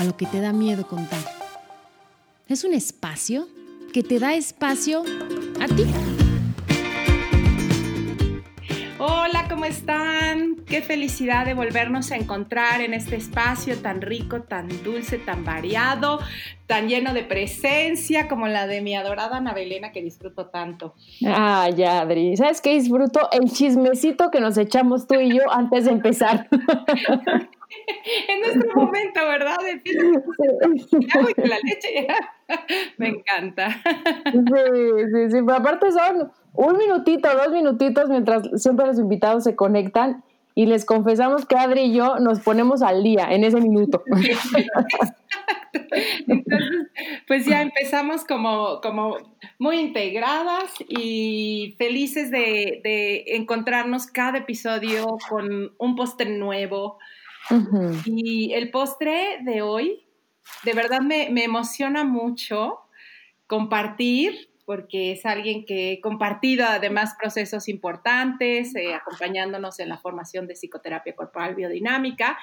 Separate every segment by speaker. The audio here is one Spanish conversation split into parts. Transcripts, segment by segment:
Speaker 1: A lo que te da miedo contar. Es un espacio que te da espacio a ti.
Speaker 2: ¿Cómo están? Qué felicidad de volvernos a encontrar en este espacio tan rico, tan dulce, tan variado, tan lleno de presencia como la de mi adorada Ana Belena que disfruto tanto.
Speaker 3: Ah, ya, Adri. ¿Sabes qué disfruto? El chismecito que nos echamos tú y yo antes de empezar.
Speaker 2: en nuestro momento, ¿verdad? De la leche. Me encanta.
Speaker 3: Sí, sí, sí. Pero aparte son un minutito, dos minutitos mientras siempre los invitados se conectan y les confesamos que Adri y yo nos ponemos al día en ese minuto.
Speaker 2: Entonces, pues ya empezamos como, como muy integradas y felices de, de encontrarnos cada episodio con un postre nuevo. Y el postre de hoy, de verdad me, me emociona mucho compartir porque es alguien que he compartido además procesos importantes, eh, acompañándonos en la formación de psicoterapia corporal biodinámica.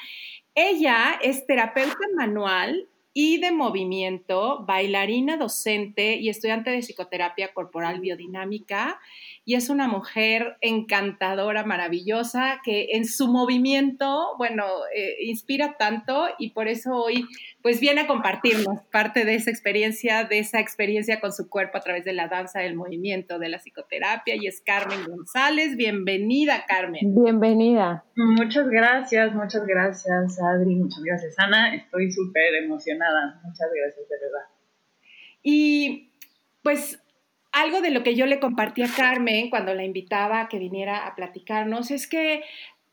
Speaker 2: Ella es terapeuta manual y de movimiento, bailarina docente y estudiante de psicoterapia corporal biodinámica y es una mujer encantadora, maravillosa, que en su movimiento, bueno, eh, inspira tanto y por eso hoy pues viene a compartirnos parte de esa experiencia, de esa experiencia con su cuerpo a través de la danza, del movimiento, de la psicoterapia y es Carmen González. Bienvenida, Carmen.
Speaker 3: Bienvenida.
Speaker 4: Muchas gracias, muchas gracias, Adri, muchas gracias, Ana. Estoy súper emocionada. Muchas gracias, de verdad.
Speaker 2: Y pues algo de lo que yo le compartí a Carmen cuando la invitaba a que viniera a platicarnos es que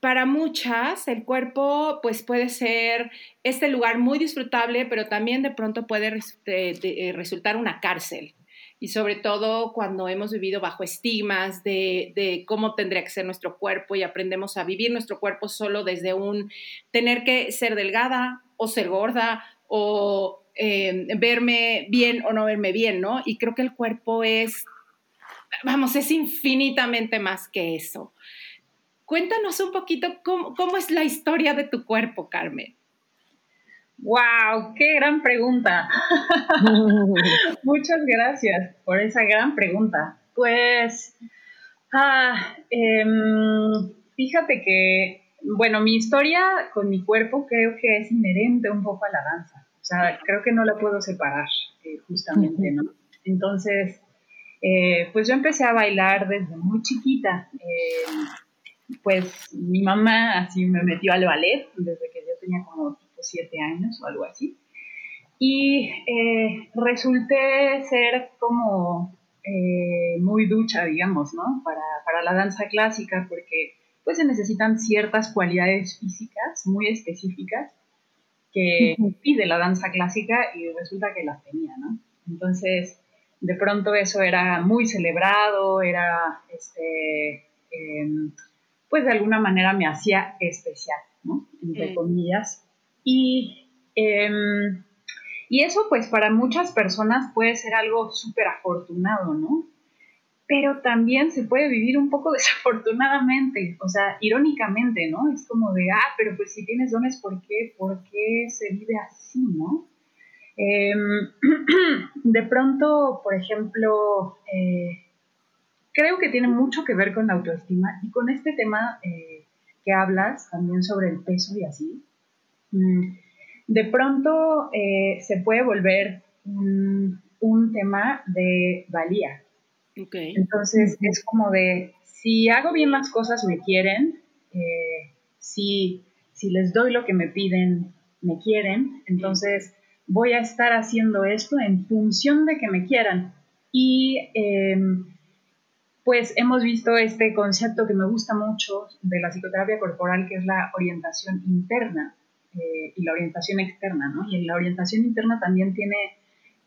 Speaker 2: para muchas el cuerpo pues puede ser este lugar muy disfrutable, pero también de pronto puede eh, resultar una cárcel. Y sobre todo cuando hemos vivido bajo estigmas de, de, cómo tendría que ser nuestro cuerpo y aprendemos a vivir nuestro cuerpo solo desde un tener que ser delgada o ser gorda o eh, verme bien o no verme bien, ¿no? Y creo que el cuerpo es, vamos, es infinitamente más que eso. Cuéntanos un poquito cómo, cómo es la historia de tu cuerpo, Carmen.
Speaker 4: ¡Wow! ¡Qué gran pregunta! Muchas gracias por esa gran pregunta. Pues, ah, em, fíjate que, bueno, mi historia con mi cuerpo creo que es inherente un poco a la danza. O sea, creo que no la puedo separar, eh, justamente, ¿no? Entonces, eh, pues yo empecé a bailar desde muy chiquita. Eh, pues mi mamá así me metió al ballet desde que yo tenía como tipo siete años o algo así. Y resulté ser como muy ducha, digamos, ¿no? Para, para la danza clásica, porque pues se necesitan ciertas cualidades físicas muy específicas que pide la danza clásica y resulta que las tenía, ¿no? Entonces, de pronto eso era muy celebrado, era, este, em, pues de alguna manera me hacía especial, ¿no? Entre comillas. Y, em, y eso, pues para muchas personas puede ser algo súper afortunado, ¿no? Pero también se puede vivir un poco desafortunadamente, o sea, irónicamente, ¿no? Es como de, ah, pero pues si tienes dones, ¿por qué, ¿Por qué se vive así, no? Em, de pronto, por ejemplo, eh, creo que tiene mucho que ver con la autoestima y con este tema eh, que hablas también sobre el peso y así. Mm, de pronto eh, se puede volver un tema de valía, entonces es como de, si hago bien las cosas, me quieren, eh, si, si les doy lo que me piden, me quieren, entonces voy a estar haciendo esto en función de que me quieran. Y em, pues hemos visto este concepto que me gusta mucho de la psicoterapia corporal, que es la orientación interna. eh, y la orientación externa, ¿no? Y la orientación interna también tiene,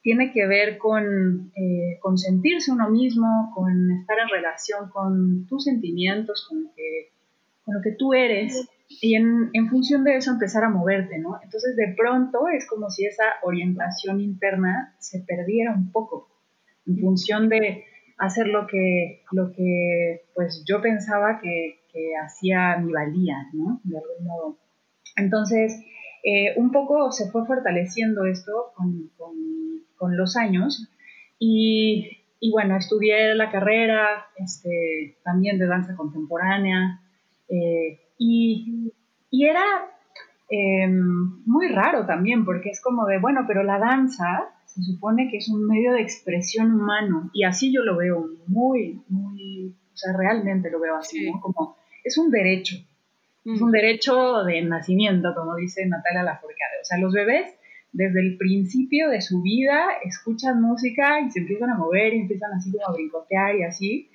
Speaker 4: tiene que ver con, eh, sentirse uno mismo, con estar en relación con tus sentimientos, con lo que, tú eres, y en, en, función de eso empezar a moverte, ¿no? Entonces de pronto es como si esa orientación interna se perdiera un poco, en función de hacer lo que, lo que pues yo pensaba que, que hacía mi valía, ¿no? De algún modo. Entonces, eh, un poco se fue fortaleciendo esto con, con, los años. Y, y, bueno, estudié la carrera este, también de danza contemporánea eh, y, y, era em, muy raro también porque es como de, bueno, pero la danza se supone que es un medio de expresión humano y así yo lo veo muy, muy, o sea, realmente lo veo así, ¿no? Como es un derecho, es un derecho de nacimiento, como dice Natalia Lafourcade. O sea, los bebés desde el principio de su vida escuchan música y se empiezan a mover y empiezan así como a brincotear y así.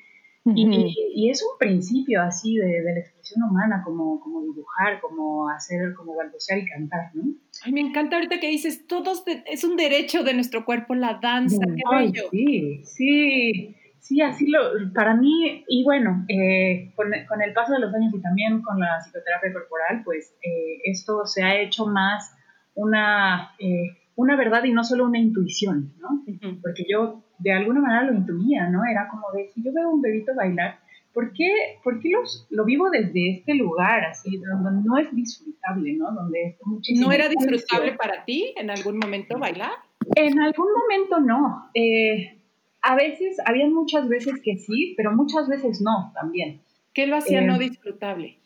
Speaker 4: y, es un principio así de, la expresión humana, como, como dibujar, como hacer, como balbucear y cantar, ¿no?
Speaker 2: Ay, me encanta ahorita que dices, todos es un derecho de nuestro cuerpo la danza, qué bello.
Speaker 4: Sí, sí. Sí, así lo, para mí, y bueno, eh, con, el paso de los años y también con la psicoterapia corporal, pues eh, esto se ha hecho más una, eh, una verdad y no solo una intuición, ¿no? Porque yo de alguna manera lo intuía, ¿no? Era como de, si yo veo a un bebito bailar, ¿por qué, por qué los, lo vivo desde este lugar, así, donde no es disfrutable, ¿no? Donde
Speaker 2: muchísimo ¿No era disfrutable para ti en algún momento bailar?
Speaker 4: En algún momento no. Eh, a veces, había muchas veces que sí, pero muchas veces no también.
Speaker 2: ¿Qué lo hacía no eh, disfrutable?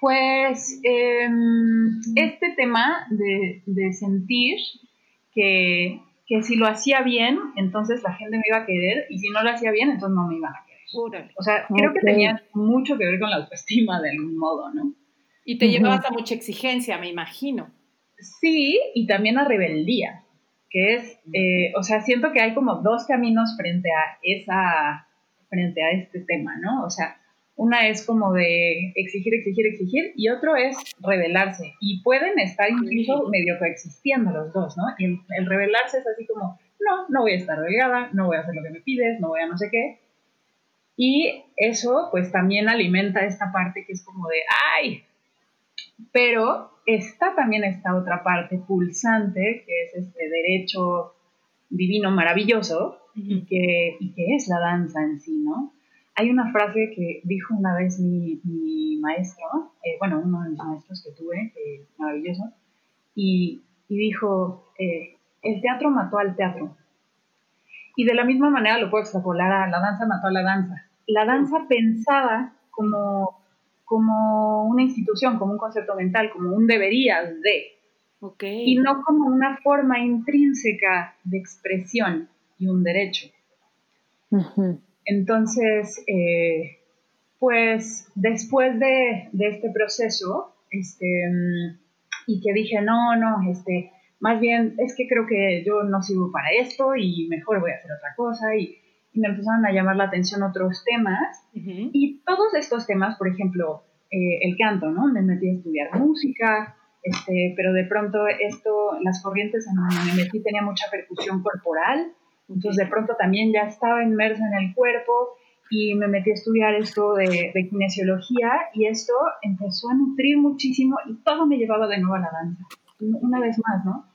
Speaker 4: Pues em, este tema de, sentir que, si lo hacía bien, entonces la gente me iba a querer y si no lo hacía bien, entonces no me iban a querer. O sea, creo que tenía mucho que ver con la autoestima de algún modo, ¿no?
Speaker 2: Y te llevabas a mucha exigencia, me imagino.
Speaker 4: Sí, y también a rebeldía que es, eh, o sea, siento que hay como dos caminos frente a esa, frente a este tema, ¿no? O sea, una es como de exigir, exigir, exigir, y otro es rebelarse. Y pueden estar incluso medio coexistiendo los dos, ¿no? Y el, rebelarse es así como, no, no voy a estar delgada, no voy a hacer lo que me pides, no voy a no sé qué. Y eso pues también alimenta esta parte que es como de, ay, pero está también esta otra parte pulsante, que es este derecho divino maravilloso, y, que, es la danza en sí, ¿no? Hay una frase que dijo una vez mi, maestro, eh, bueno, uno de los maestros que tuve, eh, maravilloso, y, dijo, eh, el teatro mató al teatro. Y de la misma manera lo puedo extrapolar a la danza mató a la danza. La danza pensada como como una institución, como un concepto mental, como un debería de. Y no como una forma intrínseca de expresión y un derecho. Entonces, eh, pues después de, este proceso, este, y que dije, no, no, este, más bien es que creo que yo no sirvo para esto y mejor voy a hacer otra cosa y me empezaron a llamar la atención otros temas. Y todos estos temas, por ejemplo, eh, el canto, ¿no? Me metí a estudiar música, este, pero de pronto esto, las corrientes en donde me metí tenía mucha percusión corporal, entonces de pronto también ya estaba inmersa en el cuerpo y me metí a estudiar esto de, de kinesiología y esto empezó a nutrir muchísimo y todo me llevaba de nuevo a la danza, una vez más, ¿no?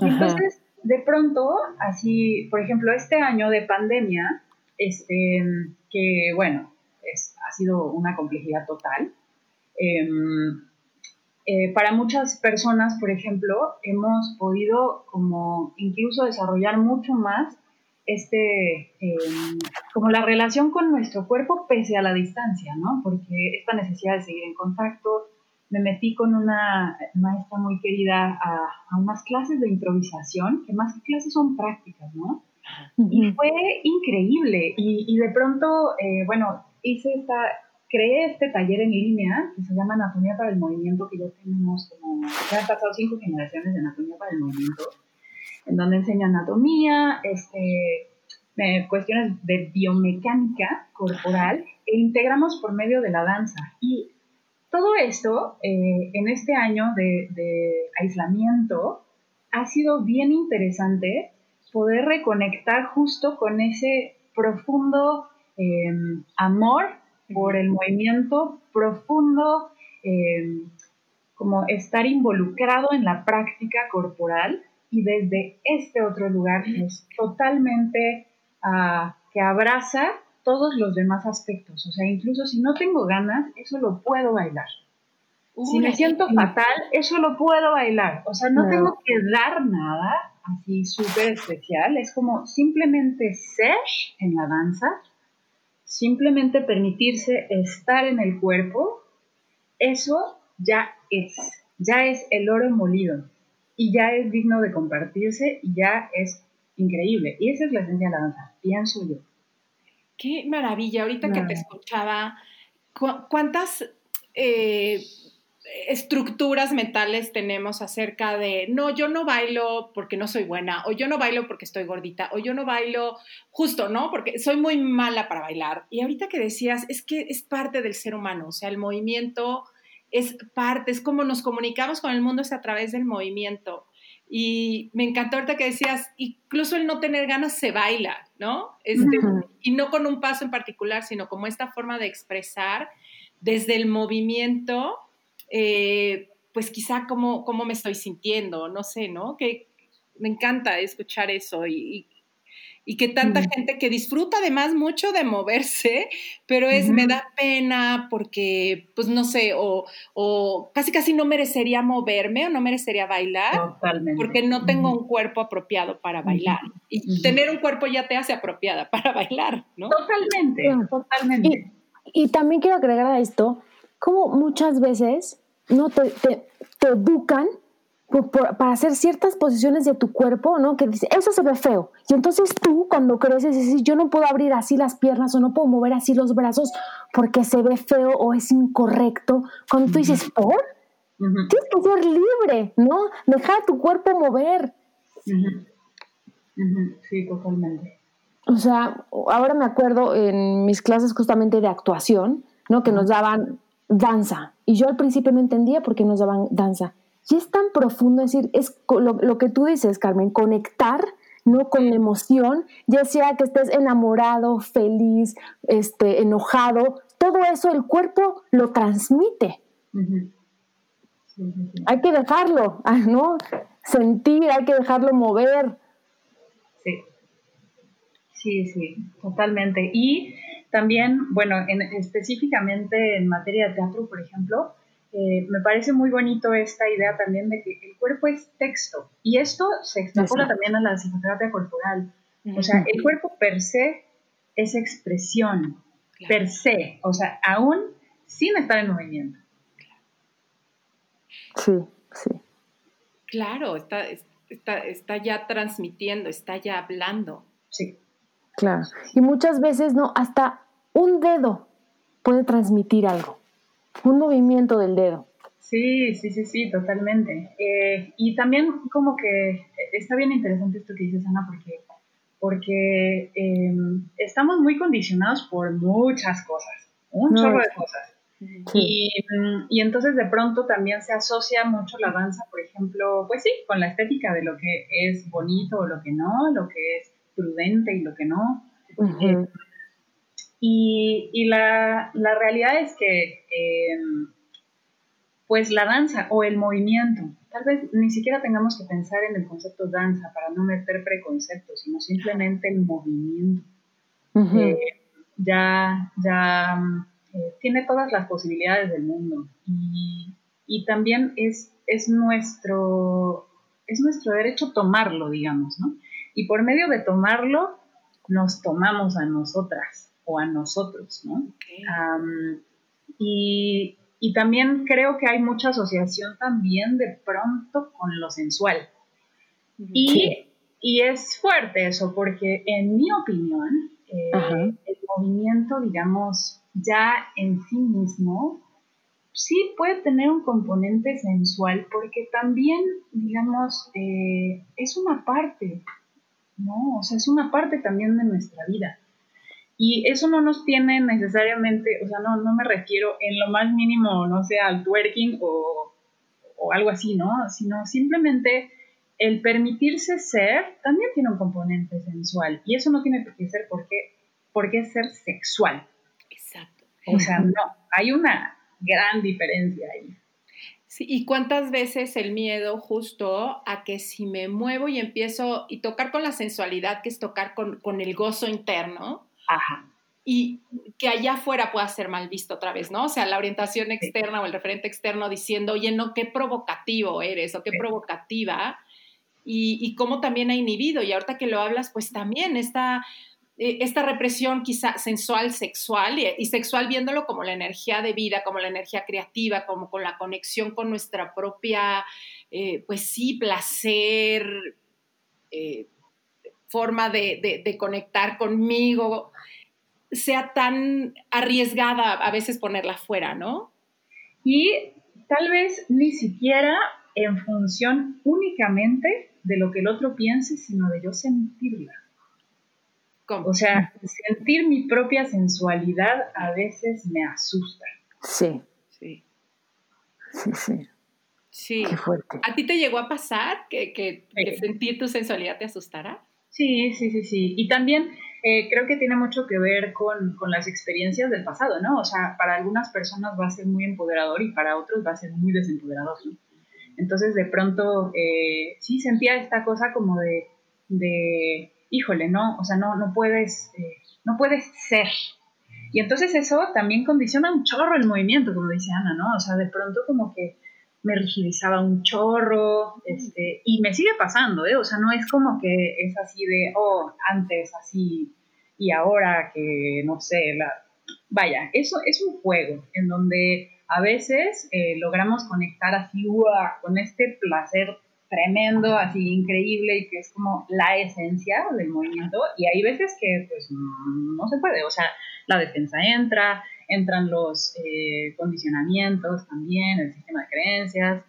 Speaker 4: Entonces, de pronto, así, por ejemplo, este año de pandemia, este, que bueno, es, ha sido una complejidad total. Em, eh, para muchas personas, por ejemplo, hemos podido como incluso desarrollar mucho más este, em, como la relación con nuestro cuerpo pese a la distancia, ¿no? Porque esta necesidad de seguir en contacto, me metí con una maestra muy querida a, unas clases de improvisación, que más que clases son prácticas, ¿no? Y fue increíble. Y, de pronto, eh, bueno, hice esta, creé este taller en línea que se llama Anatomía para el Movimiento, que ya tenemos como, ya han pasado cinco generaciones de Anatomía para el Movimiento, en donde enseño anatomía, este, cuestiones de biomecánica corporal e integramos por medio de la danza. Y todo esto, eh, en este año de, aislamiento, ha sido bien interesante poder reconectar justo con ese profundo em, amor por el movimiento, profundo em, como estar involucrado en la práctica corporal y desde este otro lugar es totalmente ah, que abraza todos los demás aspectos. O sea, incluso si no tengo ganas, eso lo puedo bailar. si me siento fatal, eso lo puedo bailar. O sea, no tengo que dar nada así súper especial. Es como simplemente ser en la danza, simplemente permitirse estar en el cuerpo. Eso ya es, ya es el oro molido y ya es digno de compartirse y ya es increíble. Y esa es la esencia de la danza, pienso yo.
Speaker 2: Qué maravilla, ahorita que te escuchaba, ¿cuántas eh, estructuras mentales tenemos acerca de, no, yo no bailo porque no soy buena, o yo no bailo porque estoy gordita, o yo no bailo justo, ¿no? Porque soy muy mala para bailar. Y ahorita que decías, es que es parte del ser humano, o sea, el movimiento es parte, es como nos comunicamos con el mundo, es a través del movimiento. Y me encantó ahorita que decías, incluso el no tener ganas se baila, ¿no? Este, y no con un paso en particular, sino como esta forma de expresar desde el movimiento, eh, pues quizá cómo, cómo me estoy sintiendo, no sé, ¿no? Que me encanta escuchar eso y, y que tanta gente que disfruta además mucho de moverse, pero es, me da pena porque, pues no sé, o, o, casi casi no merecería moverme o no merecería bailar porque no tengo un cuerpo apropiado para bailar. Y tener un cuerpo ya te hace apropiada para bailar, ¿no?
Speaker 4: Totalmente, totalmente.
Speaker 3: Y, también quiero agregar a esto, como muchas veces no te, te, te educan para hacer ciertas posiciones de tu cuerpo, ¿no? Que dice, eso se ve feo. Y entonces tú, cuando creces, dices, yo no puedo abrir así las piernas o no puedo mover así los brazos porque se ve feo o es incorrecto. Cuando tú dices, ¿por? Tienes que ser libre, ¿no? Dejar tu cuerpo mover.
Speaker 4: Sí, totalmente. O
Speaker 3: sea, ahora me acuerdo en mis clases justamente de actuación, ¿no? Que nos daban danza. Y yo al principio no entendía por qué nos daban danza y es tan profundo, es decir, es lo, que tú dices, Carmen, conectar no con la emoción, ya sea que estés enamorado, feliz, este, enojado, todo eso el cuerpo lo transmite. Hay que dejarlo, ah, ¿no? Sentir, hay que dejarlo mover.
Speaker 4: Sí, sí, sí, totalmente. Y también, bueno, específicamente en materia de teatro, por ejemplo, eh, me parece muy bonito esta idea también de que el cuerpo es texto y esto se extrapola también a la psicoterapia corporal. O sea, el cuerpo per se es expresión, per se, o sea, aún sin estar en movimiento.
Speaker 3: Sí, sí.
Speaker 2: Claro, está, está, está ya transmitiendo, está ya hablando.
Speaker 4: Sí.
Speaker 3: Claro. Y muchas veces, no, hasta un dedo puede transmitir algo un movimiento del dedo.
Speaker 4: Sí, sí, sí, sí, totalmente. Eh, y también como que está bien interesante esto que dices, Ana, porque, porque em, estamos muy condicionados por muchas cosas, un chorro de cosas. Y, y, entonces de pronto también se asocia mucho la danza, por ejemplo, pues sí, con la estética de lo que es bonito o lo que no, lo que es prudente y lo que no. Y, la, realidad es que, em, pues la danza o el movimiento, tal vez ni siquiera tengamos que pensar en el concepto danza para no meter preconceptos, sino simplemente el movimiento. Eh, ya ya eh, tiene todas las posibilidades del mundo y, también es, es, nuestro, es nuestro derecho tomarlo, digamos, ¿no? Y por medio de tomarlo, nos tomamos a nosotras o a nosotros, ¿no? y, también creo que hay mucha asociación también de pronto con lo sensual. Y, es fuerte eso, porque en mi opinión, eh, el movimiento, digamos, ya en sí mismo, sí puede tener un componente sensual, porque también, digamos, eh, es una parte, ¿no? O sea, es una parte también de nuestra vida. Y eso no nos tiene necesariamente, o sea, no, no me refiero en lo más mínimo, no sé, al twerking o, o algo así, ¿no? Sino simplemente el permitirse ser también tiene un componente sensual y eso no tiene que ser porque, porque ser sexual.
Speaker 2: Exacto.
Speaker 4: O sea, no, hay una gran diferencia ahí.
Speaker 2: Sí, y cuántas veces el miedo justo a que si me muevo y empiezo y tocar con la sensualidad, que es tocar con, con el gozo interno,
Speaker 4: Ajá.
Speaker 2: y que allá afuera pueda ser mal visto otra vez, ¿no? O sea, la orientación externa o el referente externo diciendo, oye, no, qué provocativo eres o qué provocativa, y, y cómo también ha inhibido, y ahorita que lo hablas, pues también esta eh, esta represión quizá sensual, sexual, y, sexual viéndolo como la energía de vida, como la energía creativa, como con la conexión con nuestra propia, eh, pues sí, placer, eh, forma de, de, conectar conmigo, sea tan arriesgada a veces ponerla fuera, ¿no?
Speaker 4: Y tal vez ni siquiera en función únicamente de lo que el otro piense, sino de yo sentirla. O sea, sentir mi propia sensualidad a veces me asusta.
Speaker 3: Sí.
Speaker 2: Sí.
Speaker 3: Sí, sí.
Speaker 2: Sí.
Speaker 3: Qué fuerte.
Speaker 2: ¿A ti te llegó a pasar que, que, sentir tu sensualidad te asustara?
Speaker 4: Sí, sí, sí, sí. Y también eh, creo que tiene mucho que ver con, con, las experiencias del pasado, ¿no? O sea, para algunas personas va a ser muy empoderador y para otros va a ser muy desempoderador, ¿no? Entonces, de pronto, eh, sí sentía esta cosa como de, de híjole, no, o sea, no, no puedes, eh, no puedes ser. Y entonces eso también condiciona un chorro el movimiento, como dice Ana, ¿no? O sea, de pronto como que me rigidizaba un chorro, este, y me sigue pasando, ¿eh? O sea, no es como que es así de, oh, antes así y ahora que, no sé, la... Vaya, eso es un juego en donde a veces eh, logramos conectar así, con este placer tremendo, así increíble y que es como la esencia del movimiento y hay veces que pues no se puede, o sea, la defensa entra, entran los eh, condicionamientos también, el sistema de creencias,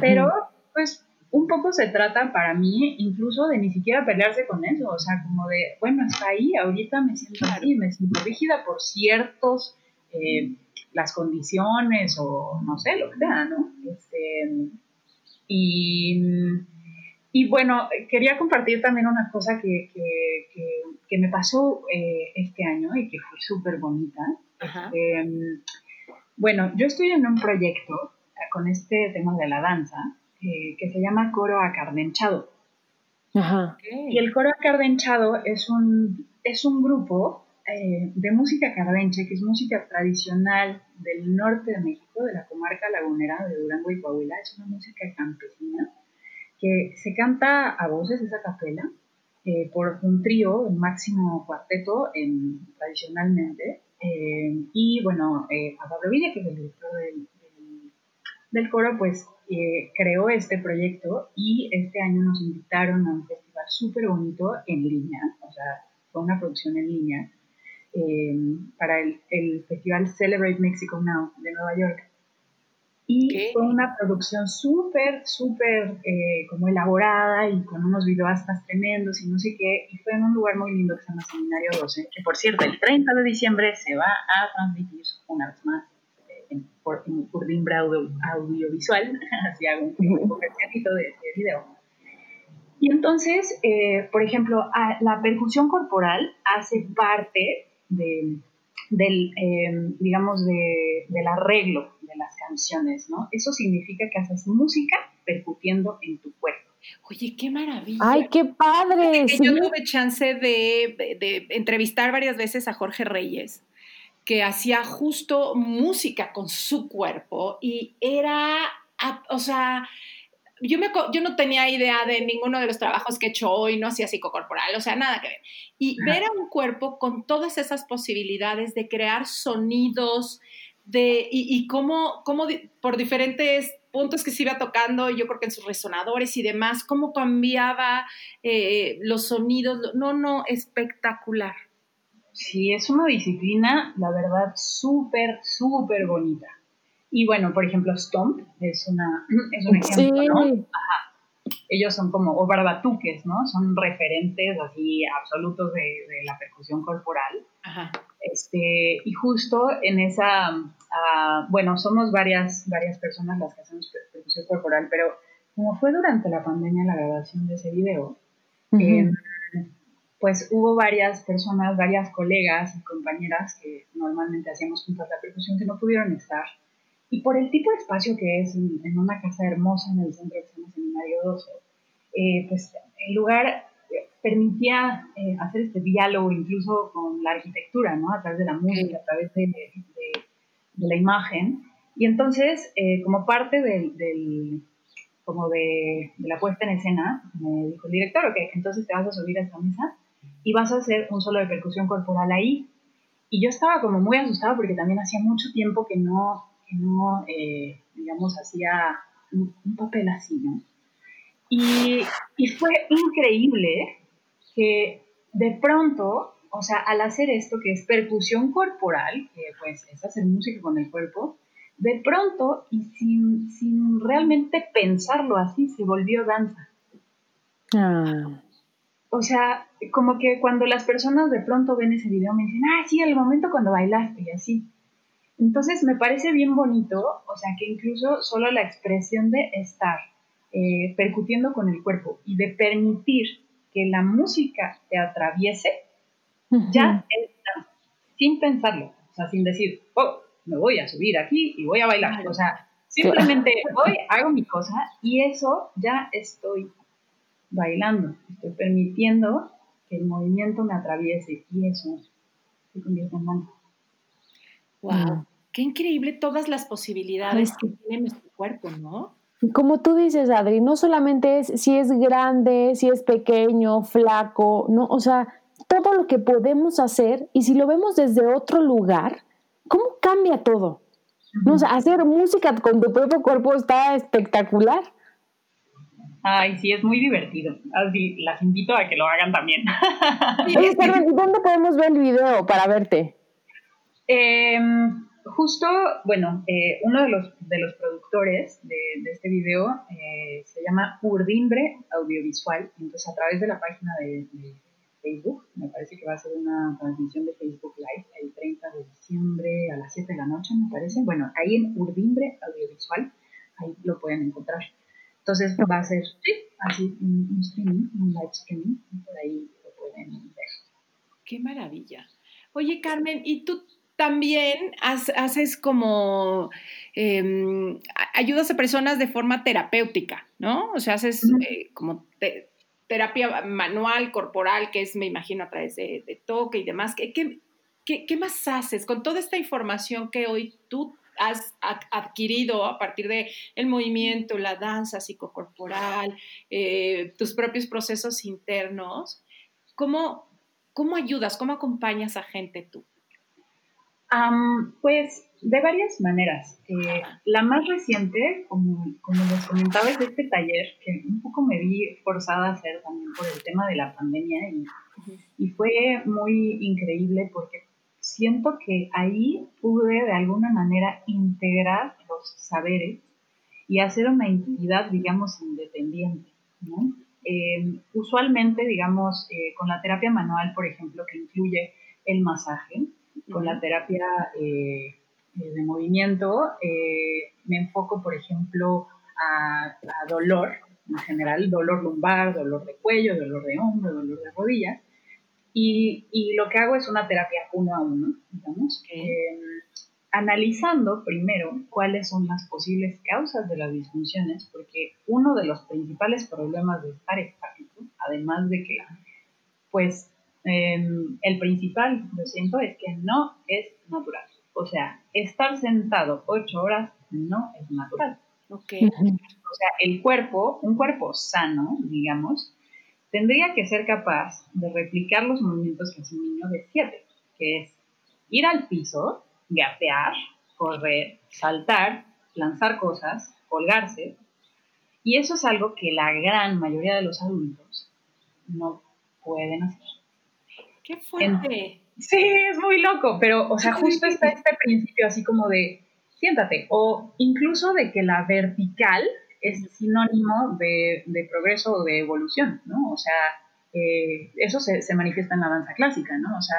Speaker 4: pero pues un poco se trata para mí incluso de ni siquiera pelearse con eso, o sea, como de, bueno, está ahí, ahorita me siento así, me siento rígida por ciertos, eh, las condiciones o no sé, lo que sea, ¿no? Este, y, y bueno, quería compartir también una cosa que, que, me pasó eh, este año y que fue súper bonita. Em, bueno, yo estoy en un proyecto con este tema de la danza eh, que se llama Coro Acardenchado.
Speaker 3: Ajá.
Speaker 4: Y el Coro Acardenchado es un, es un grupo eh, de música cardenche, que es música tradicional del norte de México, de la comarca lagunera de Durango y Coahuila. Es una música campesina que se canta a voces, esa capela, eh, por un trío, un máximo cuarteto en, tradicionalmente. Eh, y bueno, a Pablo Villa, que es el director del, del, coro, pues creó este proyecto y este año nos invitaron a un festival súper bonito en línea, o sea, fue una producción en línea eh, para el, el, festival Celebrate Mexico Now de Nueva York. Y fue una producción súper, súper eh, como elaborada y con unos videoastas tremendos y no sé qué. Y fue en un lugar muy lindo que se llama Seminario 12, que por cierto, el 30 de diciembre se va a transmitir una vez más eh, en, por, en audiovisual, así hago un comercialito de, de video. Y entonces, eh, por ejemplo, a, la percusión corporal hace parte de, del, em, digamos, de, del arreglo de las canciones, ¿no? Eso significa que haces música percutiendo en tu cuerpo.
Speaker 2: Oye, qué maravilla.
Speaker 3: ¡Ay, qué padre!
Speaker 2: Yo tuve chance de, de, entrevistar varias veces a Jorge Reyes, que hacía justo música con su cuerpo y era, o sea, yo, me, yo no tenía idea de ninguno de los trabajos que he hecho hoy, no hacía psicocorporal, o sea, nada que ver. Y ver a un cuerpo con todas esas posibilidades de crear sonidos, de, y, y cómo, cómo por diferentes puntos que se iba tocando, yo creo que en sus resonadores y demás, cómo cambiaba eh, los sonidos, no, no, espectacular.
Speaker 4: Sí, es una disciplina, la verdad, súper, súper bonita. Y bueno, por ejemplo, Stomp es, una, es un ejemplo, ¿no? ellos son como, o barbatuques, ¿no? Son referentes así absolutos de, la percusión corporal. Este, y justo en esa, ah, bueno, somos varias, varias personas las que hacemos percusión corporal, pero como fue durante la pandemia la grabación de ese video, em, pues hubo varias personas, varias colegas y compañeras que normalmente hacíamos juntas la percusión que no pudieron estar. Y por el tipo de espacio que es en, una casa hermosa en el centro que se llama Seminario 12, eh, pues el lugar permitía eh, hacer este diálogo incluso con la arquitectura, ¿no? A través de la música, a través de, la imagen. Y entonces, eh, como parte del como de, la puesta en escena, me dijo el director, ok, entonces te vas a subir a esta mesa y vas a hacer un solo de percusión corporal ahí. Y yo estaba como muy asustada porque también hacía mucho tiempo que no, que no eh, digamos, hacía un, papel así, ¿no? Y, y fue increíble que de pronto, o sea, al hacer esto que es percusión corporal, que pues es hacer música con el cuerpo, de pronto y sin, sin realmente pensarlo así, se volvió danza. Ah. O sea, como que cuando las personas de pronto ven ese video me dicen, ah, sí, el momento cuando bailaste y así. Entonces me parece bien bonito, o sea, que incluso solo la expresión de estar eh, percutiendo con el cuerpo y de permitir que la música te atraviese, ya es sin pensarlo, o sea, sin decir, oh, me voy a subir aquí y voy a bailar. O sea, simplemente voy, hago mi cosa y eso ya estoy bailando. Estoy permitiendo que el movimiento me atraviese y eso se convierte en danza.
Speaker 2: Wow, qué increíble todas las posibilidades que tiene nuestro cuerpo, ¿no?
Speaker 3: Como tú dices, Adri, no solamente es si es grande, si es pequeño, flaco, no, o sea, todo lo que podemos hacer y si lo vemos desde otro lugar, ¿Cómo cambia todo? ¿No? hacer música con tu propio cuerpo está espectacular.
Speaker 4: Ay, sí, es muy divertido. Así, las invito a que lo hagan también.
Speaker 3: ¿dónde podemos ver el video para verte?
Speaker 4: Em, justo, bueno, eh, uno de los, de los productores de, este video eh, se llama Urdimbre Audiovisual. Entonces, a través de la página de Facebook. Me parece que va a ser una transmisión de Facebook Live el 30 de diciembre a las 7 de la noche, me parece. Bueno, ahí en Urdimbre Audiovisual, ahí lo pueden encontrar. Entonces va a ser así un, streaming, un live streaming, por ahí lo pueden ver.
Speaker 2: Qué maravilla. Oye, Carmen, ¿y tú también haces como em, ayudas a personas de forma terapéutica, ¿no? O sea, haces eh, como terapia manual, corporal, que es, me imagino, a través de, toque y demás. ¿Qué, qué, más haces con toda esta información que hoy tú has adquirido a partir del el movimiento, la danza psicocorporal, eh, tus propios procesos internos? ¿Cómo, ¿Cómo ayudas, cómo acompañas a gente tú?
Speaker 4: Pues de varias maneras. Eh, la más reciente, como, como les comentaba, es este taller que un poco me vi forzada a hacer también por el tema de la pandemia y, y fue muy increíble porque siento que ahí pude de alguna manera integrar los saberes y hacer una entidad, digamos, independiente. ¿no? Eh, usualmente, digamos, eh, con la terapia manual, por ejemplo, que incluye el masaje, con la terapia eh, de movimiento, eh, me enfoco, por ejemplo, a, dolor, en general, dolor lumbar, dolor de cuello, dolor de hombro, dolor de rodillas. Y, y lo que hago es una terapia uno a uno, digamos, eh, analizando primero cuáles son las posibles causas de las disfunciones, porque uno de los principales problemas de estar estático, además de que, pues, Em, el principal, lo siento, es que no es natural. O sea, estar sentado ocho horas no es natural.
Speaker 2: Okay.
Speaker 4: O sea, el cuerpo, un cuerpo sano, digamos, tendría que ser capaz de replicar los movimientos que hace un niño de siete, que es ir al piso, gatear, correr, saltar, lanzar cosas, colgarse. Y eso es algo que la gran mayoría de los adultos no pueden hacer.
Speaker 2: Qué fuerte.
Speaker 4: sí, es muy loco, pero, o sea, justo está este principio así como de siéntate, o incluso de que la vertical es sinónimo de, de progreso o de evolución, ¿no? O sea, eh, eso se, se, manifiesta en la danza clásica, ¿no? O sea,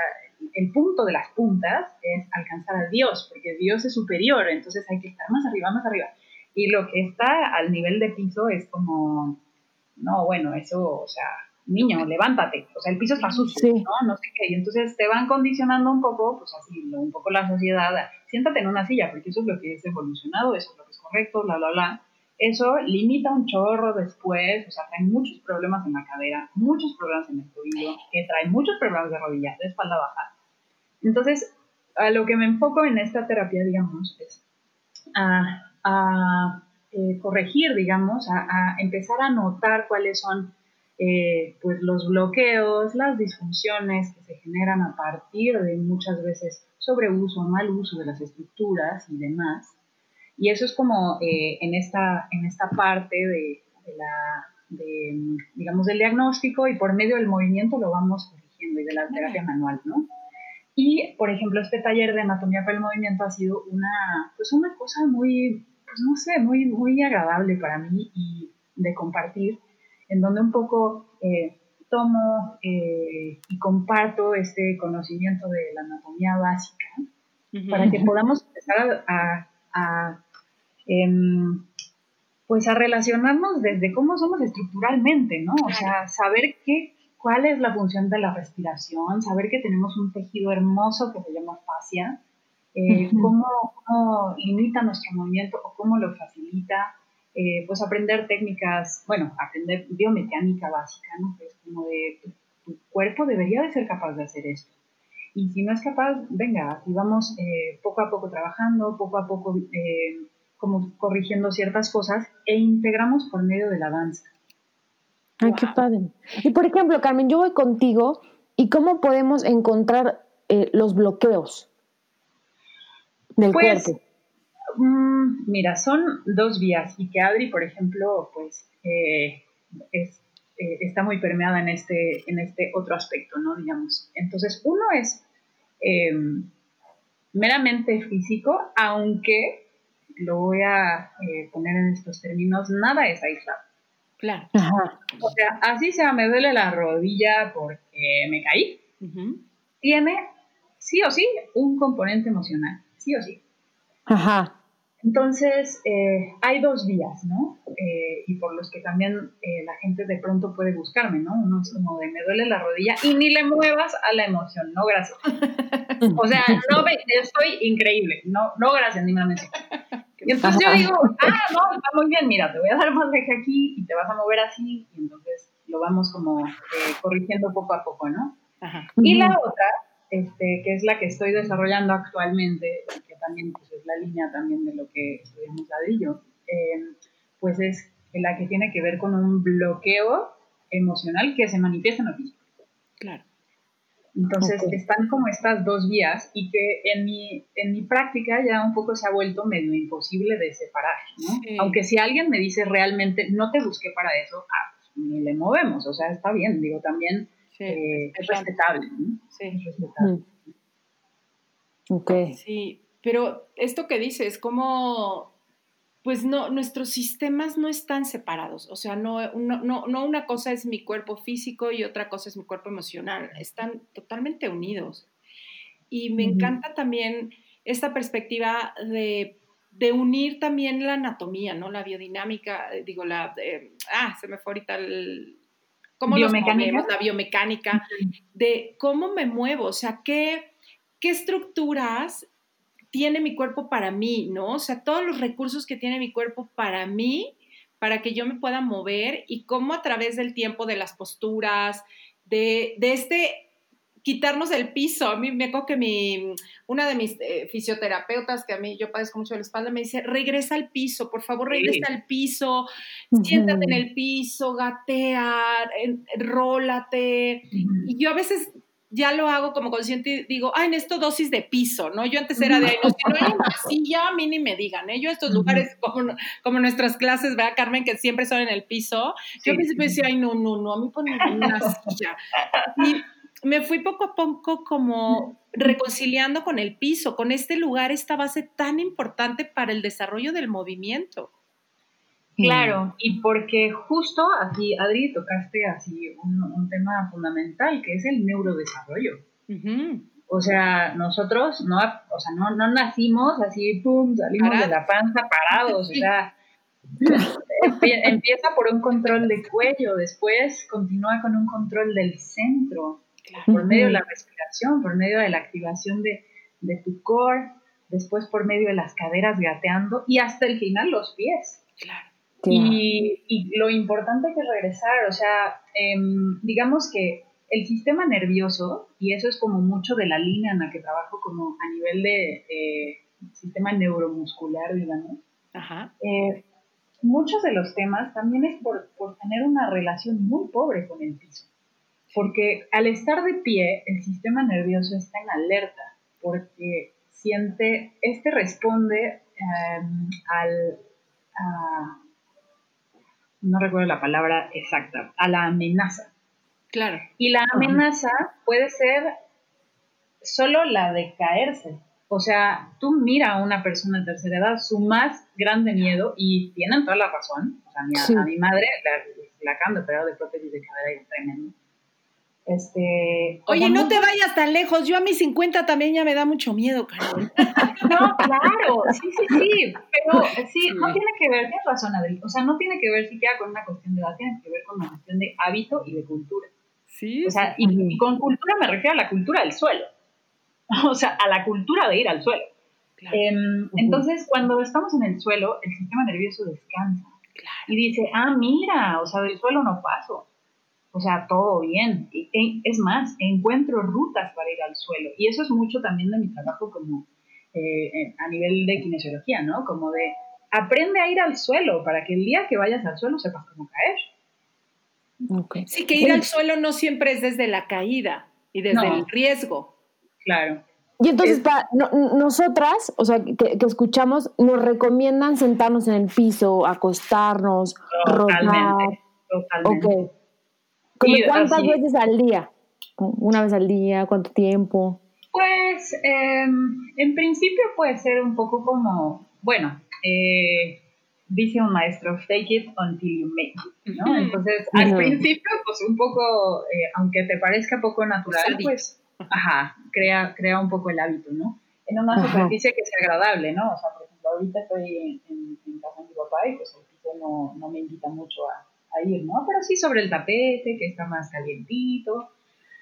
Speaker 4: el punto de las puntas es alcanzar a Dios, porque Dios es superior, entonces hay que estar más arriba, más arriba. Y lo que está al nivel de piso es como, no, bueno, eso, o sea, niño, levántate, o sea, el piso está sucio, ¿no? No sé qué, y entonces te van condicionando un poco, pues así, un poco la sociedad, siéntate en una silla, porque eso es lo que es evolucionado, eso es lo que es correcto, bla, bla, bla. Eso limita un chorro después, o sea, trae muchos problemas en la cadera, muchos problemas en el tobillo, que trae muchos problemas de rodillas, de espalda baja. Entonces, a lo que me enfoco en esta terapia, digamos, es a, a eh, corregir, digamos, a, a, empezar a notar cuáles son eh, pues los bloqueos, las disfunciones que se generan a partir de muchas veces sobreuso o mal uso de las estructuras y demás. Y eso es como eh, en, esta, en esta parte de, la, digamos, del diagnóstico y por medio del movimiento lo vamos corrigiendo y de la terapia manual, ¿no? Y, por ejemplo, este taller de anatomía para el movimiento ha sido una, pues una cosa muy, pues no sé, muy, muy agradable para mí y de compartir, en donde un poco eh, tomo eh, y comparto este conocimiento de la anatomía básica para que podamos empezar a, a em, pues a relacionarnos desde cómo somos estructuralmente, ¿no? O sea, saber qué, cuál es la función de la respiración, saber que tenemos un tejido hermoso que se llama fascia, eh, cómo, cómo, limita nuestro movimiento o cómo lo facilita, eh, pues aprender técnicas, bueno, aprender biomecánica básica, ¿no? es como de tu, cuerpo debería de ser capaz de hacer esto. Y si no es capaz, venga, y vamos eh, poco a poco trabajando, poco a poco eh, como corrigiendo ciertas cosas e integramos por medio de la danza.
Speaker 3: Ay, qué padre. Y por ejemplo, Carmen, yo voy contigo y cómo podemos encontrar los bloqueos del pues, cuerpo.
Speaker 4: Mm, mira, son dos vías y que Adri, por ejemplo, pues eh, eh, está muy permeada en este, en este otro aspecto, ¿no? Digamos. Entonces, uno es em, meramente físico, aunque lo voy a eh, poner en estos términos, nada es aislado.
Speaker 2: Claro.
Speaker 4: O sea, así sea, me duele la rodilla porque me caí. Tiene sí o sí un componente emocional, sí o sí.
Speaker 3: Ajá.
Speaker 4: Entonces, eh, hay dos vías, ¿no? Eh, y por los que también eh, la gente de pronto puede buscarme, ¿no? Uno es como de me duele la rodilla y ni le muevas a la emoción, no gracias. O sea, no me, estoy increíble, no, no gracias, ni me la Y entonces yo digo, ah, no, está muy bien, mira, te voy a dar más eje aquí y te vas a mover así, y entonces lo vamos como corrigiendo poco a poco, ¿no? Y la otra este, que es la que estoy desarrollando actualmente, que también pues, es la línea también de lo que estudiamos ladrillo, eh, pues es la que tiene que ver con un bloqueo emocional que se manifiesta en lo físico.
Speaker 2: Claro.
Speaker 4: Entonces están como estas dos vías y que en mi, en mi práctica ya un poco se ha vuelto medio imposible de separar, ¿no? Aunque si alguien me dice realmente no te busqué para eso, ah, pues ni le movemos, o sea, está bien, digo, también eh, es respetable. Sí. Es respetable.
Speaker 3: Ok.
Speaker 2: Sí, pero esto que dices, como, pues no, nuestros sistemas no están separados, o sea, no, no, no, una cosa es mi cuerpo físico y otra cosa es mi cuerpo emocional, están totalmente unidos. Y me encanta también esta perspectiva de, de, unir también la anatomía, ¿no? La biodinámica, eh, digo, la, ah, se me fue ahorita el, cómo nos movemos, la biomecánica, de cómo me muevo, o sea, qué, qué estructuras tiene mi cuerpo para mí, ¿no? O sea, todos los recursos que tiene mi cuerpo para mí, para que yo me pueda mover y cómo a través del tiempo, de las posturas, de, de este quitarnos el piso. A mí me acuerdo que mi, una de mis eh, fisioterapeutas, que a mí yo padezco mucho de la espalda, me dice, regresa al piso, por favor, regresa al piso, siéntate en el piso, gatea, rólate. Y yo a veces ya lo hago como consciente y digo, ay, en esto dosis de piso, ¿no? Yo antes era de, no, si no hay una silla, a mí ni me digan, ¿eh? Yo estos lugares como, como nuestras clases, ¿verdad, Carmen? Que siempre son en el piso. Yo sí. decía, ay, no, no, no, a mí ponme una silla. Y me fui poco a poco como reconciliando con el piso, con este lugar, esta base tan importante para el desarrollo del movimiento.
Speaker 4: Claro, y porque justo así, Adri, tocaste así un, tema fundamental que es el neurodesarrollo. O sea, nosotros no, o sea, no, no nacimos así, pum, salimos de la panza parados, o sea, empieza por un control de cuello, después continúa con un control del centro, por medio de la respiración, por medio de la activación de, de tu core, después por medio de las caderas gateando y hasta el final los pies. Claro. Y, lo importante que es regresar, o sea, em, digamos que el sistema nervioso, y eso es como mucho de la línea en la que trabajo como a nivel de sistema neuromuscular, digamos, eh, muchos de los temas también es por, por tener una relación muy pobre con el piso. Porque al estar de pie, el sistema nervioso está en alerta, porque siente, este responde em, al, no recuerdo la palabra exacta, a la amenaza.
Speaker 2: Claro.
Speaker 4: Y la amenaza puede ser solo la de caerse. O sea, tú mira a una persona de tercera edad, su más grande miedo, y tienen toda la razón, o sea, a mi madre la, la acaban de operar de prótesis de cadera y tremendo este,
Speaker 2: Oye, no te vayas tan lejos. Yo a mis 50 también ya me da mucho miedo, Carol.
Speaker 4: No, claro, sí, sí, sí. Pero sí, no tiene que ver, tienes razón, Adel. O sea, no tiene que ver siquiera con una cuestión de edad, tiene que ver con una cuestión de hábito y de cultura.
Speaker 2: Sí.
Speaker 4: O sea, y, con cultura me refiero a la cultura del suelo. O sea, a la cultura de ir al suelo. Em, entonces, cuando estamos en el suelo, el sistema nervioso descansa. Y dice, ah, mira, o sea, del suelo no paso o sea, todo bien. Es más, encuentro rutas para ir al suelo. Y eso es mucho también de mi trabajo como eh, a nivel de kinesiología, ¿no? Como de aprende a ir al suelo para que el día que vayas al suelo sepas cómo
Speaker 2: caer. Sí, que ir al suelo no siempre es desde la caída y desde el riesgo.
Speaker 4: Claro.
Speaker 3: Y entonces, para, nosotras, o sea, que, escuchamos, nos recomiendan sentarnos en el piso, acostarnos,
Speaker 4: totalmente, Totalmente.
Speaker 3: ¿Cuántas veces al día? ¿Una vez al día? ¿Cuánto tiempo?
Speaker 4: Pues em, en principio puede ser un poco como, bueno, eh, dice un maestro, fake it until you make it, ¿no? Entonces, al principio, pues un poco, eh, aunque te parezca poco natural, pues, ajá, crea, crea un poco el hábito, ¿no? En una superficie que sea agradable, ¿no? O sea, por ejemplo, ahorita estoy en, en, casa de mi papá y pues el piso no, no me invita mucho a, a ir, ¿no? Pero sí sobre el tapete, que está más calientito.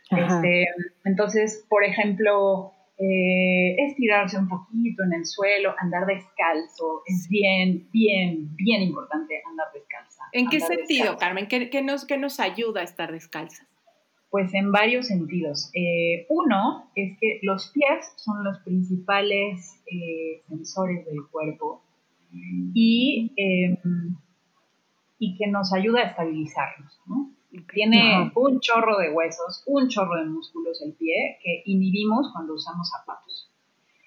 Speaker 4: Este, entonces, por ejemplo, eh, estirarse un poquito en el suelo, andar descalzo, es bien, bien, bien importante andar descalza.
Speaker 2: ¿En qué sentido, Carmen? ¿Qué, nos, ¿Qué nos ayuda a estar descalza?
Speaker 4: Pues en varios sentidos. Eh, uno es que los pies son los principales eh, sensores del cuerpo y em, y que nos ayuda a estabilizarnos. ¿no? Tiene un chorro de huesos, un chorro de músculos el pie que inhibimos cuando usamos zapatos.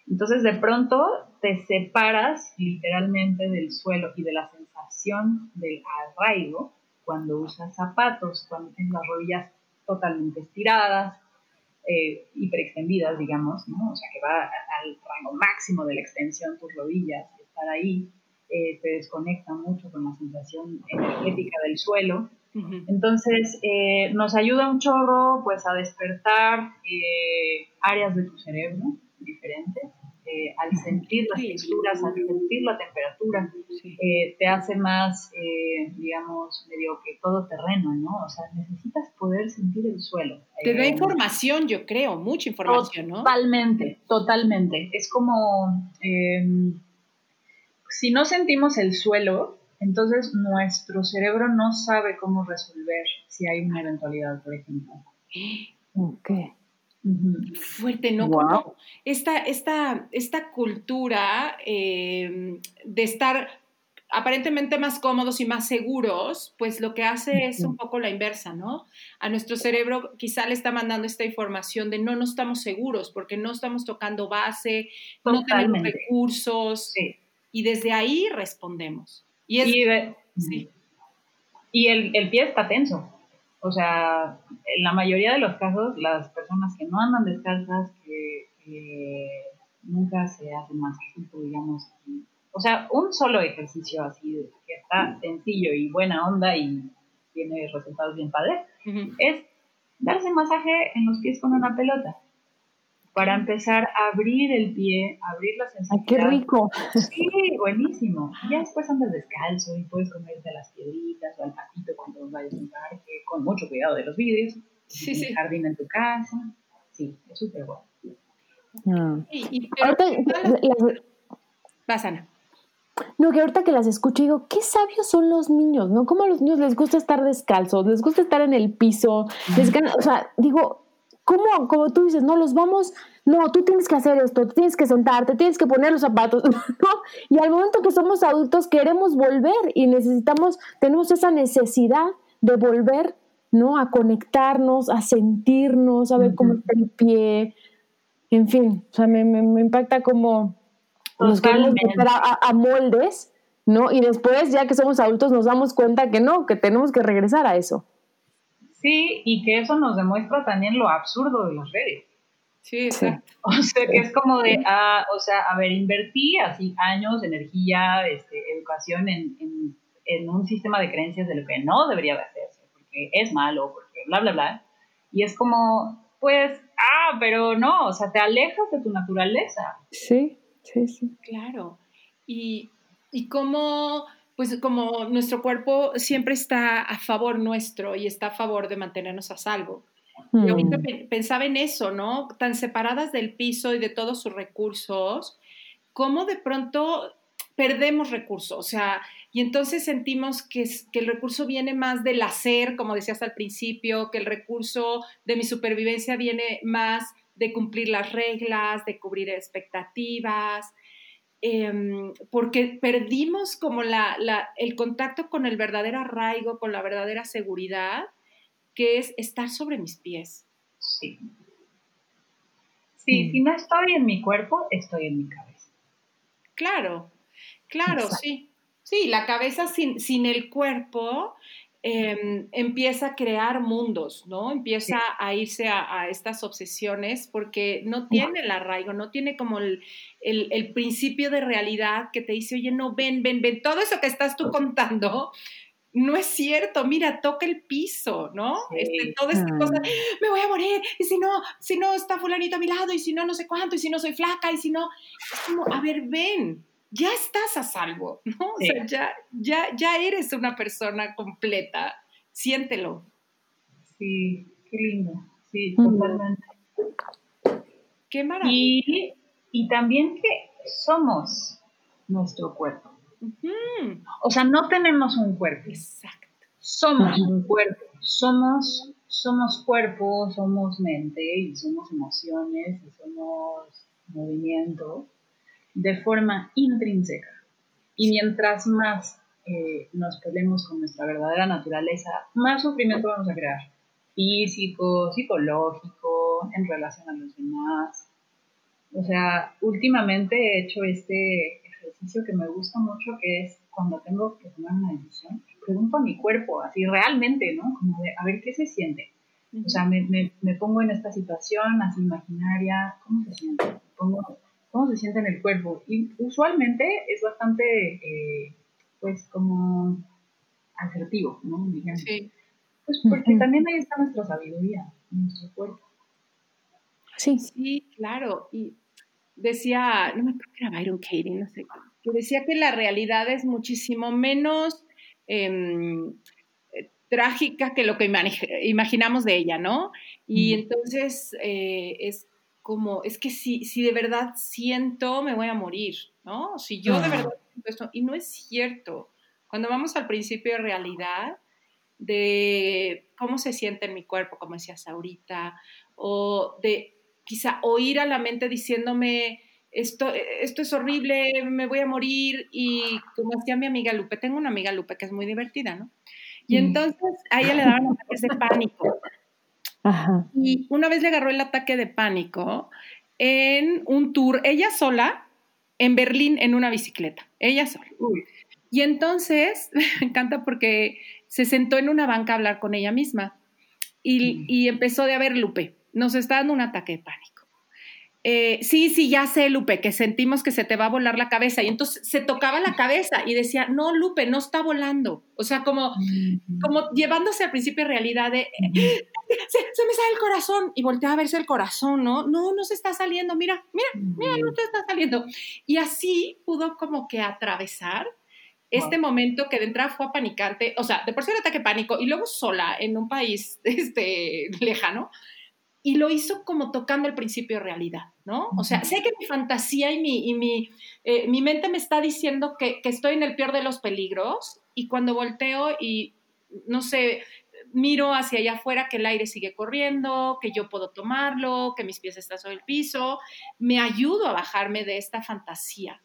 Speaker 4: Entonces de pronto te separas literalmente del suelo y de la sensación del arraigo cuando usas zapatos, cuando tienes las rodillas totalmente estiradas, eh, hiperextendidas, digamos, ¿no? o sea que va al rango máximo de la extensión tus rodillas, estar ahí eh, se desconecta mucho con la sensación energética del suelo. Entonces, eh, nos ayuda un chorro pues a despertar eh, áreas de tu cerebro diferentes. al sentir las texturas, al sentir la temperatura, te hace más, digamos, medio que todo terreno, ¿no? O sea, necesitas poder sentir el suelo.
Speaker 2: Te da información, yo creo, mucha información, ¿no?
Speaker 4: Totalmente, totalmente. Es como si no sentimos el suelo, entonces nuestro cerebro no sabe cómo resolver si hay una eventualidad, por ejemplo.
Speaker 3: Ok.
Speaker 2: Fuerte, ¿no? esta, esta, esta cultura eh, de estar aparentemente más cómodos y más seguros, pues lo que hace es un poco la inversa, ¿no? A nuestro cerebro quizá le está mandando esta información de no, no estamos seguros porque no estamos tocando base, no tenemos recursos. Sí y desde ahí respondemos. Y,
Speaker 4: y, el, pie está tenso. O sea, en la mayoría de los casos, las personas que no andan descalzas, que, nunca se hacen masajito, digamos, o sea, un solo ejercicio así, que está sencillo y buena onda y tiene resultados bien padres, es darse masaje en los pies con una pelota. Para empezar a abrir el pie, abrir la sensación.
Speaker 3: ¡Qué rico!
Speaker 4: Sí, buenísimo. Y ya después andas descalzo y puedes comerte las piedritas o al patito cuando vayas a un parque, con mucho cuidado de los vidrios. Sí, sí. jardín en tu casa. Sí, es súper bueno.
Speaker 3: Ah.
Speaker 2: Y,
Speaker 3: No, que ahorita que las escucho digo, qué sabios son los niños, ¿no? ¿Cómo a los niños les gusta estar descalzos, les gusta estar en el piso, les o sea, digo, ¿cómo, como tú dices, no, los vamos, no, tú tienes que hacer esto, tienes que sentarte, tienes que poner los zapatos, ¿no? Y al momento que somos adultos queremos volver y necesitamos, tenemos esa necesidad de volver, ¿no? A conectarnos, a sentirnos, a ver cómo está el pie, en fin, o sea, me, me, impacta como nos queremos meter a, moldes, ¿no? Y después, ya que somos adultos, nos damos cuenta que no, que tenemos que regresar a eso.
Speaker 4: Sí, y que eso nos demuestra también lo absurdo de las redes.
Speaker 2: Sí, exacto.
Speaker 4: O sea, que es como de, ah, o sea, a ver, invertí así años, energía, este, educación en, en, en, un sistema de creencias de lo que no debería de hacerse, porque es malo, porque bla, bla, bla. Y es como, pues, ah, pero no, o sea, te alejas de tu naturaleza.
Speaker 3: Sí, sí, sí.
Speaker 2: Claro. Y, y como, pues como nuestro cuerpo siempre está a favor nuestro y está a favor de mantenernos a salvo. Yo ahorita hmm. pensaba en eso, ¿no? Tan separadas del piso y de todos sus recursos, cómo de pronto perdemos recursos, o sea, y entonces sentimos que, que, el recurso viene más del hacer, como decías al principio, que el recurso de mi supervivencia viene más de cumplir las reglas, de cubrir expectativas, em, porque perdimos como la, la, el contacto con el verdadero arraigo, con la verdadera seguridad, que es estar sobre mis pies.
Speaker 4: Sí. Sí, mm. si no estoy en mi cuerpo, estoy en mi cabeza.
Speaker 2: Claro, Claro, sí. Sí, la cabeza sin, sin el cuerpo em, empieza a crear mundos, ¿no? Empieza a irse a, estas obsesiones porque no tiene el arraigo, no tiene como el, principio de realidad que te dice, oye, no, ven, ven, ven, todo eso que estás tú contando no es cierto, mira, toca el piso, ¿no? Este, toda esta cosa, me voy a morir, y si no, si no está fulanito a mi lado, y si no, no sé cuánto, y si no soy flaca, y si no, es como, a ver, ven, ya estás a salvo, ¿no? O sea, ya, ya, ya eres una persona completa. Siéntelo.
Speaker 4: Sí, qué lindo. Sí, totalmente.
Speaker 2: Qué maravilla.
Speaker 4: Y, también que somos nuestro cuerpo. O sea, no tenemos un cuerpo.
Speaker 2: Exacto.
Speaker 4: Somos un cuerpo. Somos, somos cuerpo, somos mente y somos emociones y somos movimiento de forma intrínseca. Y mientras más eh, nos peleemos con nuestra verdadera naturaleza, más sufrimiento vamos a crear. Físico, psicológico, en relación a los demás. O sea, últimamente he hecho este ejercicio que me gusta mucho, que es cuando tengo que tomar una decisión, pregunto a mi cuerpo, así realmente, ¿no? Como de, a ver qué se siente. O sea, me, me, pongo en esta situación así imaginaria, ¿cómo se siente? pongo cómo se siente en el cuerpo. Y usualmente es bastante, eh, pues, como asertivo, ¿no? Sí. Pues porque también ahí está nuestra sabiduría, nuestro cuerpo.
Speaker 2: Sí. Sí, claro. Y decía, no me acuerdo que era Byron Katie, no sé, que decía que la realidad es muchísimo menos em, trágica que lo que imaginamos de ella, ¿no? Y entonces eh, es como, es que si, si de verdad siento, me voy a morir, ¿no? Si yo de verdad siento esto, y no es cierto. Cuando vamos al principio de realidad, de cómo se siente en mi cuerpo, como decías ahorita, o de quizá oír a la mente diciéndome, esto, esto es horrible, me voy a morir, y como decía mi amiga Lupe, tengo una amiga Lupe que es muy divertida, ¿no? Y mm. entonces a ella le daban ataques de pánico. Y una vez le agarró el ataque de pánico en un tour, ella sola, en Berlín, en una bicicleta, ella sola. Y entonces, me encanta porque se sentó en una banca a hablar con ella misma y, y empezó de a ver, Lupe, nos está dando un ataque de pánico. Eh, sí, sí, ya sé, Lupe, que sentimos que se te va a volar la cabeza. Y entonces se tocaba la cabeza y decía, no, Lupe, no está volando. O sea, como, como llevándose al principio de realidad de, se, me sale el corazón. Y voltea a verse el corazón, ¿no? No, no se está saliendo, mira, mira, mira, no te está saliendo. Y así pudo como que atravesar este momento que de entrada fue apanicante, o sea, de por sí el ataque pánico y luego sola en un país este, lejano y lo hizo como tocando el principio de realidad, ¿no? O sea, sé que mi fantasía y mi, y mi, eh, mi mente me está diciendo que, que, estoy en el peor de los peligros y cuando volteo y, no sé, miro hacia allá afuera que el aire sigue corriendo, que yo puedo tomarlo, que mis pies están sobre el piso, me ayudo a bajarme de esta fantasía.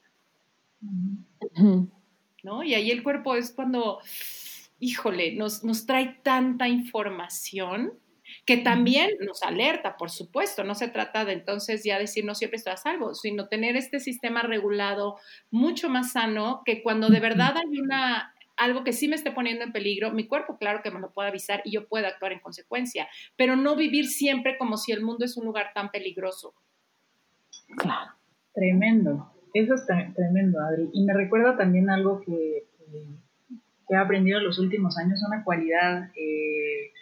Speaker 2: ¿No? Y ahí el cuerpo es cuando, híjole, nos, nos trae tanta información que también nos alerta, por supuesto. No se trata de entonces ya decir no siempre estoy a salvo, sino tener este sistema regulado mucho más sano que cuando de verdad hay una algo que sí me esté poniendo en peligro, mi cuerpo claro que me lo puede avisar y yo puedo actuar en consecuencia, pero no vivir siempre como si el mundo es un lugar tan peligroso.
Speaker 4: Claro. Tremendo. Eso es tremendo, Adri. Y me recuerda también algo que, que he aprendido en los últimos años, una cualidad eh,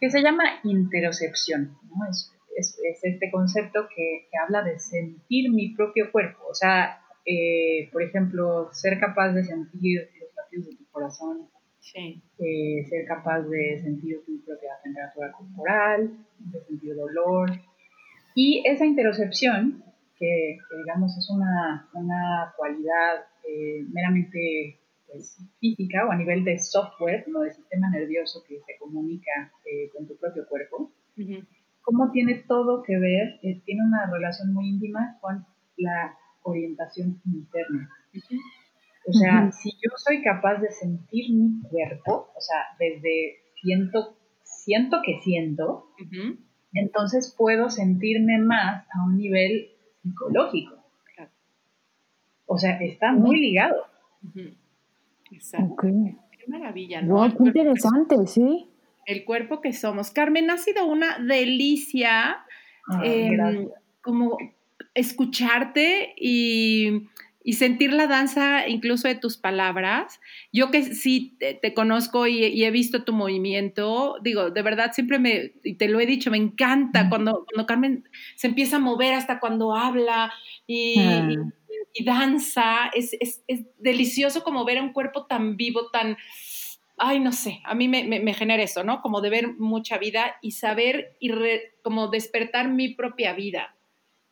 Speaker 4: que se llama interocepción. ¿no? Es, es, este concepto que, que, habla de sentir mi propio cuerpo. O sea, eh, por ejemplo, ser capaz de sentir los latidos de tu corazón, eh, ser capaz de sentir tu propia temperatura corporal, de sentir dolor. Y esa interocepción, que, digamos es una, una cualidad eh, meramente pues, física o a nivel de software, como de sistema nervioso que se comunica eh, con tu propio cuerpo, cómo tiene todo que ver, eh, tiene una relación muy íntima con la orientación interna. O sea, si yo soy capaz de sentir mi cuerpo, o sea, desde siento, siento que siento, entonces puedo sentirme más a un nivel psicológico. O sea, está muy ligado.
Speaker 2: Exacto. Qué maravilla, ¿no?
Speaker 3: qué interesante, sí.
Speaker 2: El cuerpo que somos. Carmen, ha sido una delicia em, como escucharte y, sentir la danza incluso de tus palabras. Yo que sí te, conozco y, he visto tu movimiento, digo, de verdad siempre me, y te lo he dicho, me encanta cuando, cuando Carmen se empieza a mover hasta cuando habla y, ah y danza, es, es, es, delicioso como ver un cuerpo tan vivo, tan, ay, no sé, a mí me, me, genera eso, ¿no? Como de ver mucha vida y saber y como despertar mi propia vida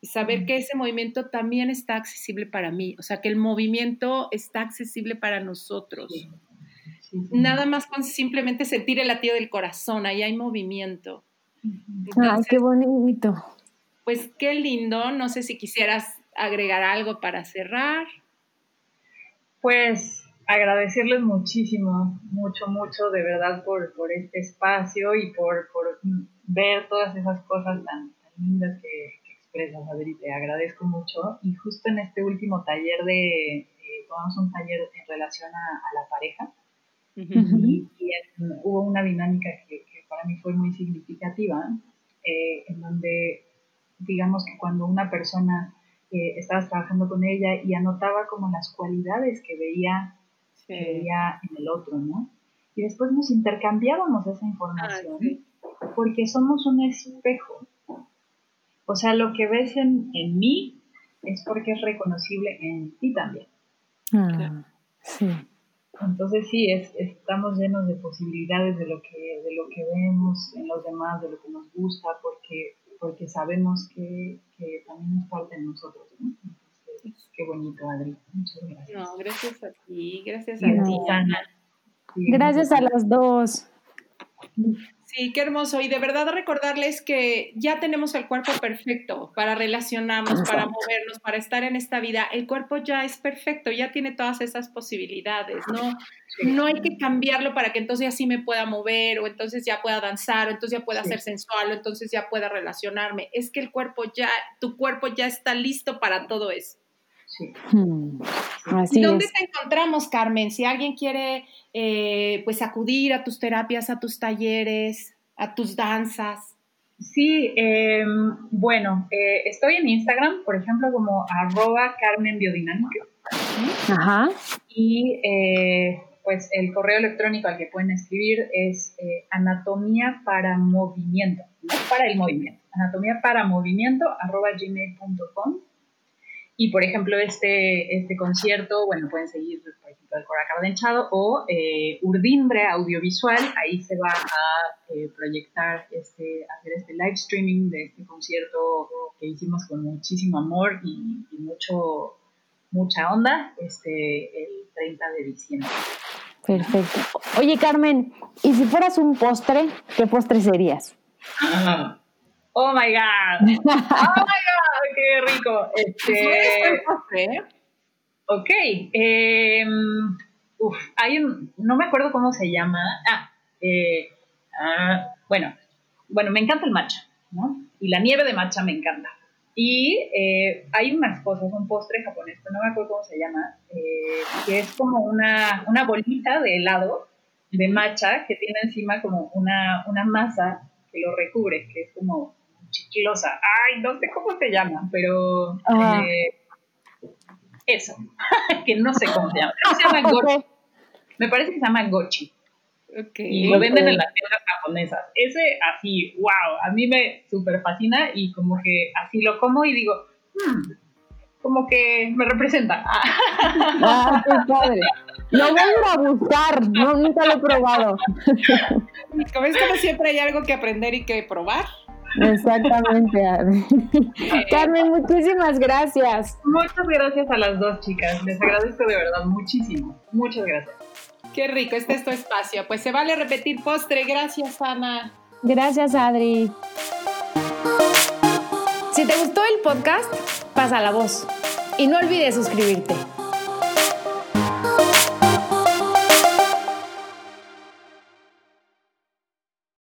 Speaker 2: y saber que ese movimiento también está accesible para mí, o sea, que el movimiento está accesible para nosotros. Nada más con simplemente sentir el latido del corazón, ahí hay movimiento.
Speaker 3: ay, qué bonito.
Speaker 2: Pues qué lindo, no sé si quisieras agregar algo para cerrar.
Speaker 4: Pues agradecerles muchísimo, mucho, mucho de verdad por, por este espacio y por, por, ver todas esas cosas tan, lindas que, expresas, Adri, te agradezco mucho. Y justo en este último taller de, eh, tomamos un taller en relación a, la pareja y, hubo una dinámica que, para mí fue muy significativa, eh, en donde digamos que cuando una persona que estabas trabajando con ella y anotaba como las cualidades que veía, veía en el otro, ¿no? Y después nos intercambiábamos esa información porque somos un espejo. O sea, lo que ves en, en mí es porque es reconocible en ti también.
Speaker 3: Ah, sí.
Speaker 4: Entonces sí, es, estamos llenos de posibilidades de lo, que, de lo que vemos en los demás, de lo que nos gusta, porque porque sabemos que, parte de nosotros. ¿no? Entonces, qué bonito, Adri. Muchas gracias.
Speaker 2: No, gracias a ti, gracias a ti, Ana.
Speaker 3: Gracias a las dos.
Speaker 2: Sí, qué hermoso. Y de verdad recordarles que ya tenemos el cuerpo perfecto para relacionarnos, para movernos, para estar en esta vida. El cuerpo ya es perfecto, ya tiene todas esas posibilidades, ¿no? No hay que cambiarlo para que entonces así me pueda mover, o entonces ya pueda danzar, o entonces ya pueda ser sensual, o entonces ya pueda relacionarme. Es que el cuerpo ya, tu cuerpo ya está listo para todo eso. Sí. Hmm. ¿Y dónde te encontramos, Carmen? Si alguien quiere eh, pues acudir a tus terapias, a tus talleres, a tus danzas.
Speaker 4: Sí, em, bueno, eh, estoy en Instagram, por ejemplo, como arroba Carmen Biodinámica. Ajá. Y eh, pues el correo electrónico al que pueden escribir es eh, anatomía para movimiento, no para el movimiento, anatomía para movimiento arroba gmail.com. Y por ejemplo, este, este concierto, bueno, pueden seguir, por ejemplo, el Coracar Denchado o eh, Urdimbre Audiovisual, ahí se va a eh, proyectar, este, hacer este live streaming de este concierto que hicimos con muchísimo amor y, y mucho, mucha onda, este, el 30 de diciembre.
Speaker 3: Perfecto. Oye, Carmen, ¿y si fueras un postre, qué postre serías?
Speaker 4: Oh my God. Oh my God, qué rico. Este? Ok. Em, uf, hay un, no me acuerdo cómo se llama. Ah, eh, ah, bueno, bueno, me encanta el matcha, ¿no? Y la nieve de matcha me encanta. Y eh, hay unas cosas, un postre japonés, no me acuerdo cómo se llama, eh, que es como una, una, bolita de helado de matcha que tiene encima como una, una masa que lo recubre, que es como chiclosa. Ay, no sé cómo se llama, pero eh, eso, que no sé cómo se llama. Se llama gochi. Me parece que se llama gochi. Y lo venden en las tiendas japonesas. Ese así, wow, a mí me súper fascina y como que así lo como y digo, hmm, como que me representa.
Speaker 3: Ah, qué padre. Lo voy a ir a buscar, no, nunca lo he probado.
Speaker 2: Como es como siempre hay algo que aprender y que probar.
Speaker 3: Exactamente, Carmen, muchísimas gracias.
Speaker 4: Muchas gracias a las dos chicas. Les agradezco de verdad muchísimo. Muchas gracias.
Speaker 2: Qué rico, este es tu espacio. Pues se vale repetir postre. Gracias, Ana.
Speaker 3: Gracias, Adri.
Speaker 1: Si te gustó el podcast, pasa la voz. Y no olvides suscribirte.